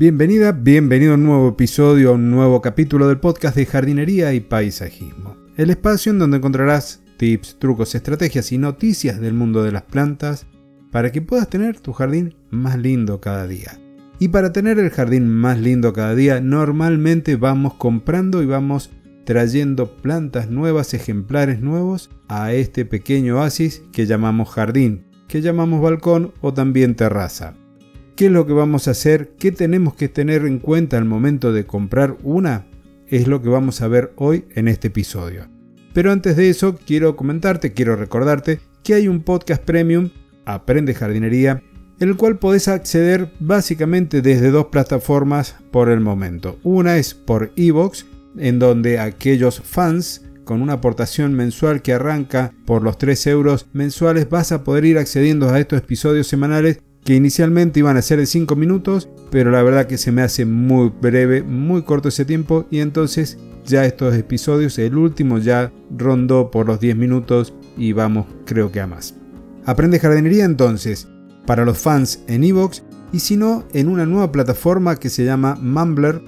Bienvenida, bienvenido a un nuevo episodio, a un nuevo capítulo del podcast de jardinería y paisajismo. El espacio en donde encontrarás tips, trucos, estrategias y noticias del mundo de las plantas para que puedas tener tu jardín más lindo cada día. Y para tener el jardín más lindo cada día, normalmente vamos comprando y vamos trayendo plantas nuevas, ejemplares nuevos a este pequeño oasis que llamamos jardín, que llamamos balcón o también terraza. ¿Qué es lo que vamos a hacer? ¿Qué tenemos que tener en cuenta al momento de comprar una? Es lo que vamos a ver hoy en este episodio. Pero antes de eso, quiero comentarte, quiero recordarte que hay un podcast premium, Aprende Jardinería, el cual podés acceder básicamente desde dos plataformas por el momento. Una es por Evox, en donde aquellos fans con una aportación mensual que arranca por los 3 euros mensuales vas a poder ir accediendo a estos episodios semanales que inicialmente iban a ser de 5 minutos, pero la verdad que se me hace muy breve, muy corto ese tiempo y entonces ya estos episodios, el último ya rondó por los 10 minutos y vamos creo que a más. Aprende jardinería entonces, para los fans en Evox y si no en una nueva plataforma que se llama Mumbler,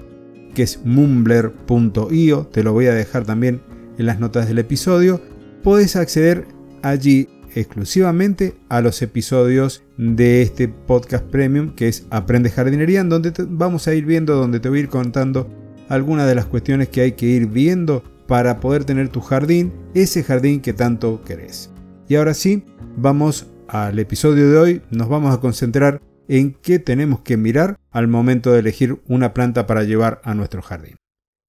que es mumbler.io, te lo voy a dejar también en las notas del episodio, puedes acceder allí exclusivamente a los episodios de este podcast premium que es Aprende Jardinería, en donde vamos a ir viendo, donde te voy a ir contando algunas de las cuestiones que hay que ir viendo para poder tener tu jardín, ese jardín que tanto querés. Y ahora sí, vamos al episodio de hoy, nos vamos a concentrar en qué tenemos que mirar al momento de elegir una planta para llevar a nuestro jardín.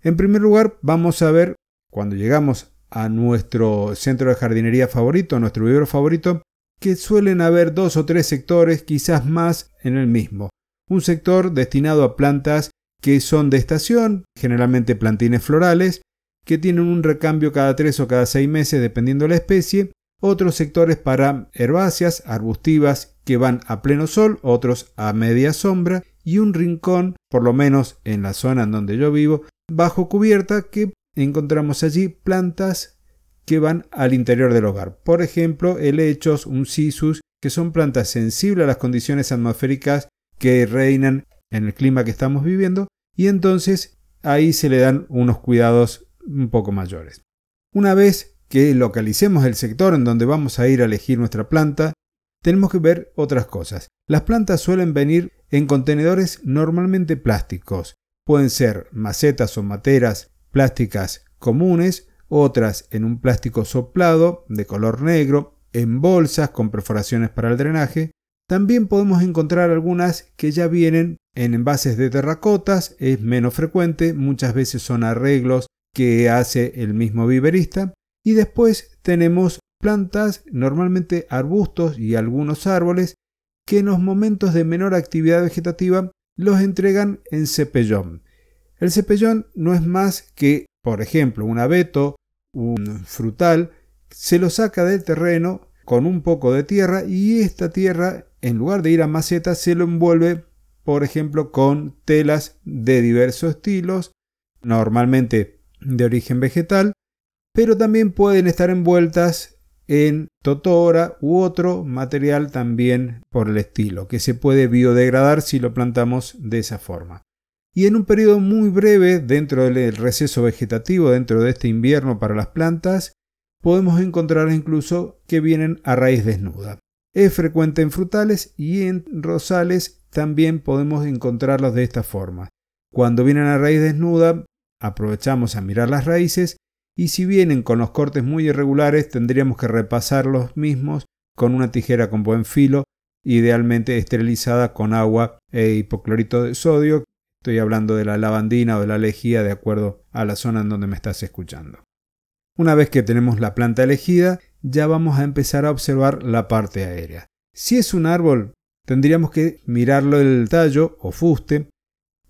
En primer lugar, vamos a ver, cuando llegamos a nuestro centro de jardinería favorito, a nuestro vivero favorito, que suelen haber dos o tres sectores, quizás más, en el mismo. Un sector destinado a plantas que son de estación, generalmente plantines florales, que tienen un recambio cada tres o cada seis meses dependiendo de la especie, otros sectores para herbáceas, arbustivas que van a pleno sol, otros a media sombra, y un rincón, por lo menos en la zona en donde yo vivo, bajo cubierta que encontramos allí plantas que van al interior del hogar. Por ejemplo, helechos, un cisus, que son plantas sensibles a las condiciones atmosféricas que reinan en el clima que estamos viviendo, y entonces ahí se le dan unos cuidados un poco mayores. Una vez que localicemos el sector en donde vamos a ir a elegir nuestra planta, tenemos que ver otras cosas. Las plantas suelen venir en contenedores normalmente plásticos. Pueden ser macetas o materas plásticas comunes, otras en un plástico soplado de color negro, en bolsas con perforaciones para el drenaje. También podemos encontrar algunas que ya vienen en envases de terracotas, es menos frecuente, muchas veces son arreglos que hace el mismo viverista. Y después tenemos plantas, normalmente arbustos y algunos árboles, que en los momentos de menor actividad vegetativa los entregan en cepellón. El cepellón no es más que, por ejemplo, un abeto, un frutal, se lo saca del terreno con un poco de tierra y esta tierra, en lugar de ir a macetas, se lo envuelve, por ejemplo, con telas de diversos estilos, normalmente de origen vegetal, pero también pueden estar envueltas en totora u otro material también por el estilo, que se puede biodegradar si lo plantamos de esa forma y en un periodo muy breve dentro del receso vegetativo, dentro de este invierno para las plantas, podemos encontrar incluso que vienen a raíz desnuda. Es frecuente en frutales y en rosales también podemos encontrarlos de esta forma. Cuando vienen a raíz desnuda, aprovechamos a mirar las raíces y si vienen con los cortes muy irregulares tendríamos que repasar los mismos con una tijera con buen filo, idealmente esterilizada con agua e hipoclorito de sodio, Estoy hablando de la lavandina o de la lejía de acuerdo a la zona en donde me estás escuchando. Una vez que tenemos la planta elegida, ya vamos a empezar a observar la parte aérea. Si es un árbol, tendríamos que mirarlo el tallo o fuste.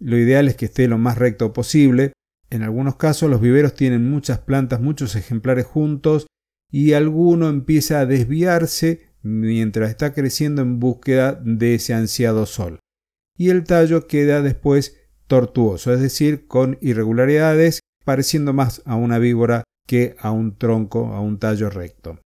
Lo ideal es que esté lo más recto posible. En algunos casos los viveros tienen muchas plantas, muchos ejemplares juntos y alguno empieza a desviarse mientras está creciendo en búsqueda de ese ansiado sol. Y el tallo queda después tortuoso, es decir, con irregularidades, pareciendo más a una víbora que a un tronco, a un tallo recto.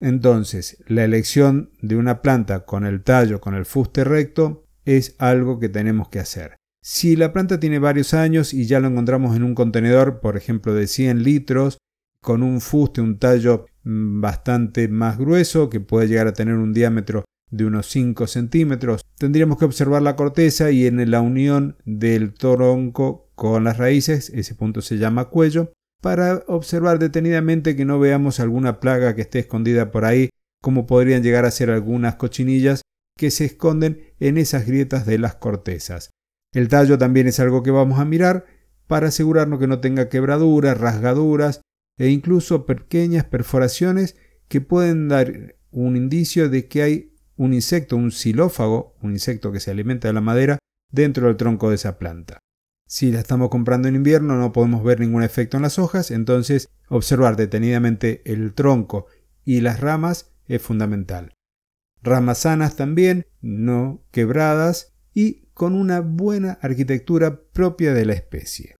Entonces, la elección de una planta con el tallo, con el fuste recto, es algo que tenemos que hacer. Si la planta tiene varios años y ya lo encontramos en un contenedor, por ejemplo, de 100 litros, con un fuste, un tallo mm, bastante más grueso, que puede llegar a tener un diámetro de unos 5 centímetros, tendríamos que observar la corteza y en la unión del tronco con las raíces, ese punto se llama cuello, para observar detenidamente que no veamos alguna plaga que esté escondida por ahí, como podrían llegar a ser algunas cochinillas que se esconden en esas grietas de las cortezas. El tallo también es algo que vamos a mirar para asegurarnos que no tenga quebraduras, rasgaduras e incluso pequeñas perforaciones que pueden dar un indicio de que hay un insecto, un xilófago, un insecto que se alimenta de la madera, dentro del tronco de esa planta. Si la estamos comprando en invierno no podemos ver ningún efecto en las hojas, entonces observar detenidamente el tronco y las ramas es fundamental. Ramas sanas también, no quebradas y con una buena arquitectura propia de la especie.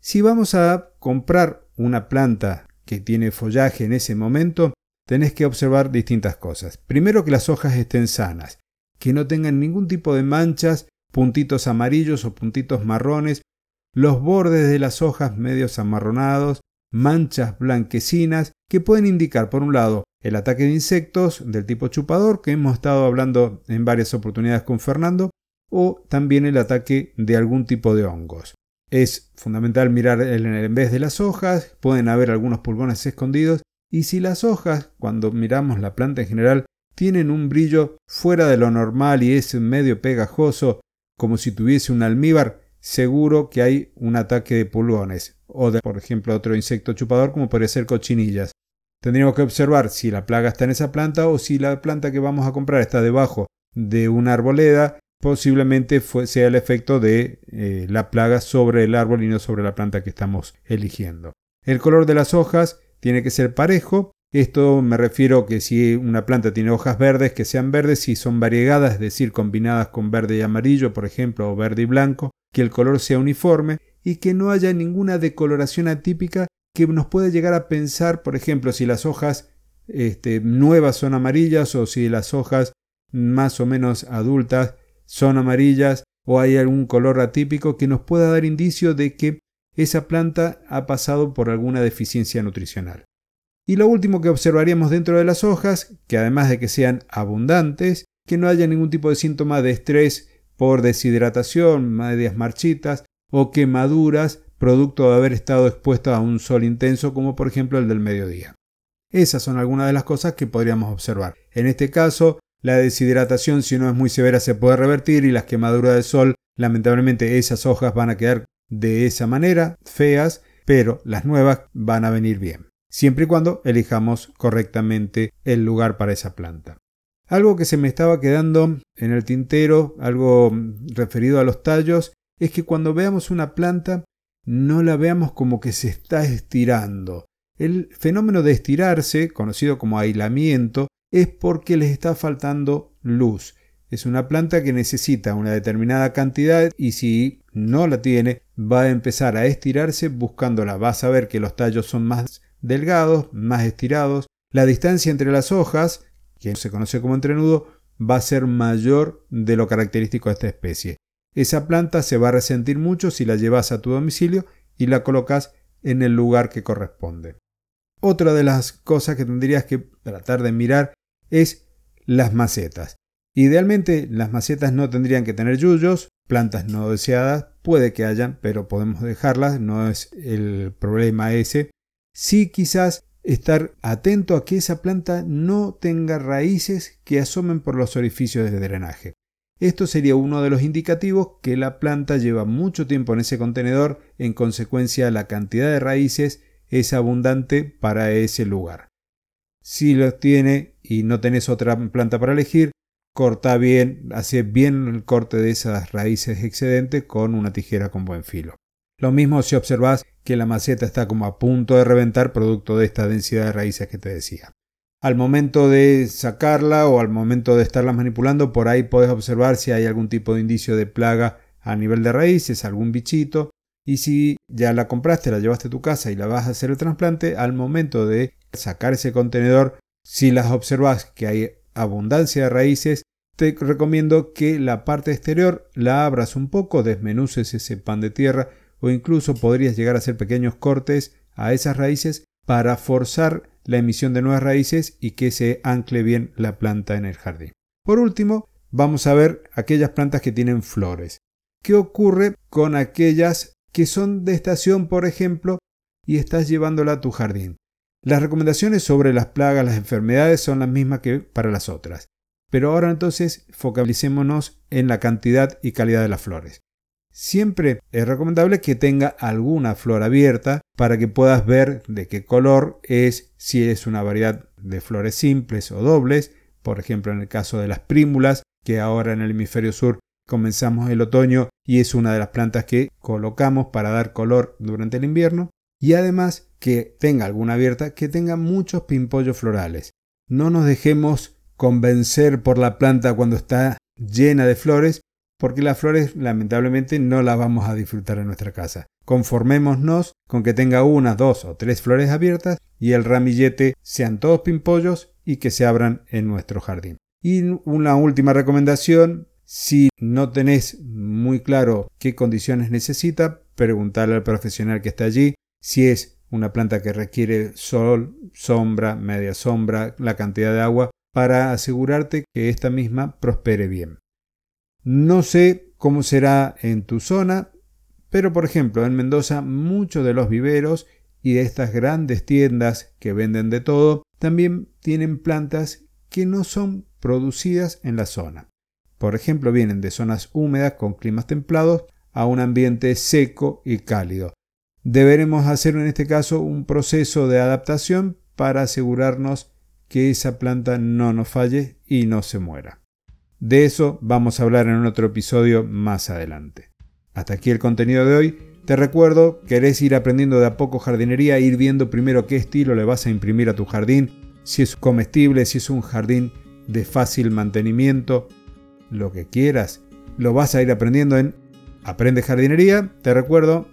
Si vamos a comprar una planta que tiene follaje en ese momento, tenés que observar distintas cosas. Primero que las hojas estén sanas, que no tengan ningún tipo de manchas, puntitos amarillos o puntitos marrones, los bordes de las hojas medios amarronados, manchas blanquecinas que pueden indicar, por un lado, el ataque de insectos del tipo chupador, que hemos estado hablando en varias oportunidades con Fernando, o también el ataque de algún tipo de hongos. Es fundamental mirar en vez de las hojas, pueden haber algunos pulgones escondidos y si las hojas, cuando miramos la planta en general, tienen un brillo fuera de lo normal y es medio pegajoso, como si tuviese un almíbar, seguro que hay un ataque de pulgones o de, por ejemplo, otro insecto chupador como puede ser cochinillas. Tendríamos que observar si la plaga está en esa planta o si la planta que vamos a comprar está debajo de una arboleda posiblemente sea el efecto de eh, la plaga sobre el árbol y no sobre la planta que estamos eligiendo. El color de las hojas tiene que ser parejo. Esto me refiero que si una planta tiene hojas verdes, que sean verdes, si son variegadas, es decir, combinadas con verde y amarillo, por ejemplo, o verde y blanco, que el color sea uniforme y que no haya ninguna decoloración atípica que nos pueda llegar a pensar, por ejemplo, si las hojas este, nuevas son amarillas o si las hojas más o menos adultas son amarillas o hay algún color atípico que nos pueda dar indicio de que esa planta ha pasado por alguna deficiencia nutricional. Y lo último que observaríamos dentro de las hojas, que además de que sean abundantes, que no haya ningún tipo de síntoma de estrés por deshidratación, medias marchitas o quemaduras producto de haber estado expuesto a un sol intenso como por ejemplo el del mediodía. Esas son algunas de las cosas que podríamos observar. En este caso, la deshidratación, si no es muy severa, se puede revertir y las quemaduras del sol, lamentablemente esas hojas van a quedar de esa manera, feas, pero las nuevas van a venir bien, siempre y cuando elijamos correctamente el lugar para esa planta. Algo que se me estaba quedando en el tintero, algo referido a los tallos, es que cuando veamos una planta no la veamos como que se está estirando. El fenómeno de estirarse, conocido como aislamiento, es porque les está faltando luz. Es una planta que necesita una determinada cantidad y si no la tiene va a empezar a estirarse buscándola. Vas a ver que los tallos son más delgados, más estirados. La distancia entre las hojas, que se conoce como entrenudo, va a ser mayor de lo característico de esta especie. Esa planta se va a resentir mucho si la llevas a tu domicilio y la colocas en el lugar que corresponde. Otra de las cosas que tendrías que tratar de mirar es las macetas. Idealmente las macetas no tendrían que tener yuyos, plantas no deseadas, puede que hayan, pero podemos dejarlas, no es el problema ese. Sí quizás estar atento a que esa planta no tenga raíces que asomen por los orificios de drenaje. Esto sería uno de los indicativos que la planta lleva mucho tiempo en ese contenedor, en consecuencia la cantidad de raíces es abundante para ese lugar. Si los tiene y no tenés otra planta para elegir, corta bien, hace bien el corte de esas raíces excedentes con una tijera con buen filo. Lo mismo si observas que la maceta está como a punto de reventar producto de esta densidad de raíces que te decía. Al momento de sacarla o al momento de estarla manipulando, por ahí puedes observar si hay algún tipo de indicio de plaga a nivel de raíces, algún bichito. Y si ya la compraste, la llevaste a tu casa y la vas a hacer el trasplante, al momento de sacar ese contenedor, si las observas que hay abundancia de raíces, te recomiendo que la parte exterior la abras un poco, desmenuces ese pan de tierra o incluso podrías llegar a hacer pequeños cortes a esas raíces para forzar la emisión de nuevas raíces y que se ancle bien la planta en el jardín. Por último, vamos a ver aquellas plantas que tienen flores. ¿Qué ocurre con aquellas que son de estación, por ejemplo, y estás llevándola a tu jardín? Las recomendaciones sobre las plagas, las enfermedades son las mismas que para las otras. Pero ahora entonces focalicémonos en la cantidad y calidad de las flores. Siempre es recomendable que tenga alguna flor abierta para que puedas ver de qué color es, si es una variedad de flores simples o dobles, por ejemplo en el caso de las prímulas, que ahora en el hemisferio sur comenzamos el otoño y es una de las plantas que colocamos para dar color durante el invierno, y además que tenga alguna abierta que tenga muchos pimpollos florales. No nos dejemos convencer por la planta cuando está llena de flores, porque las flores lamentablemente no las vamos a disfrutar en nuestra casa. Conformémonos con que tenga una, dos o tres flores abiertas y el ramillete sean todos pimpollos y que se abran en nuestro jardín. Y una última recomendación, si no tenés muy claro qué condiciones necesita, preguntarle al profesional que está allí si es una planta que requiere sol, sombra, media sombra, la cantidad de agua para asegurarte que esta misma prospere bien. No sé cómo será en tu zona, pero por ejemplo en Mendoza muchos de los viveros y de estas grandes tiendas que venden de todo también tienen plantas que no son producidas en la zona. Por ejemplo, vienen de zonas húmedas con climas templados a un ambiente seco y cálido. Deberemos hacer en este caso un proceso de adaptación para asegurarnos que esa planta no nos falle y no se muera. De eso vamos a hablar en otro episodio más adelante. Hasta aquí el contenido de hoy. Te recuerdo, querés ir aprendiendo de a poco jardinería, ir viendo primero qué estilo le vas a imprimir a tu jardín, si es comestible, si es un jardín de fácil mantenimiento, lo que quieras, lo vas a ir aprendiendo en Aprende Jardinería. Te recuerdo,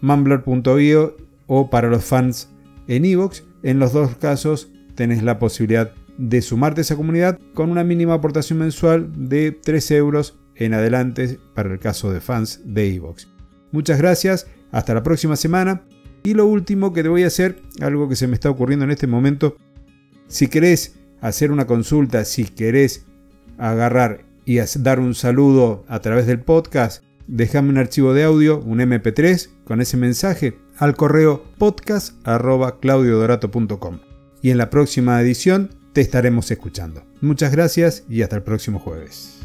mumbler.io o para los fans en iVoox. En los dos casos tenés la posibilidad de sumarte a esa comunidad con una mínima aportación mensual de 3 euros en adelante para el caso de fans de Evox. Muchas gracias, hasta la próxima semana. Y lo último que te voy a hacer, algo que se me está ocurriendo en este momento, si querés hacer una consulta, si querés agarrar y dar un saludo a través del podcast, déjame un archivo de audio, un MP3, con ese mensaje al correo podcast.claudiodorato.com y en la próxima edición te estaremos escuchando. Muchas gracias y hasta el próximo jueves.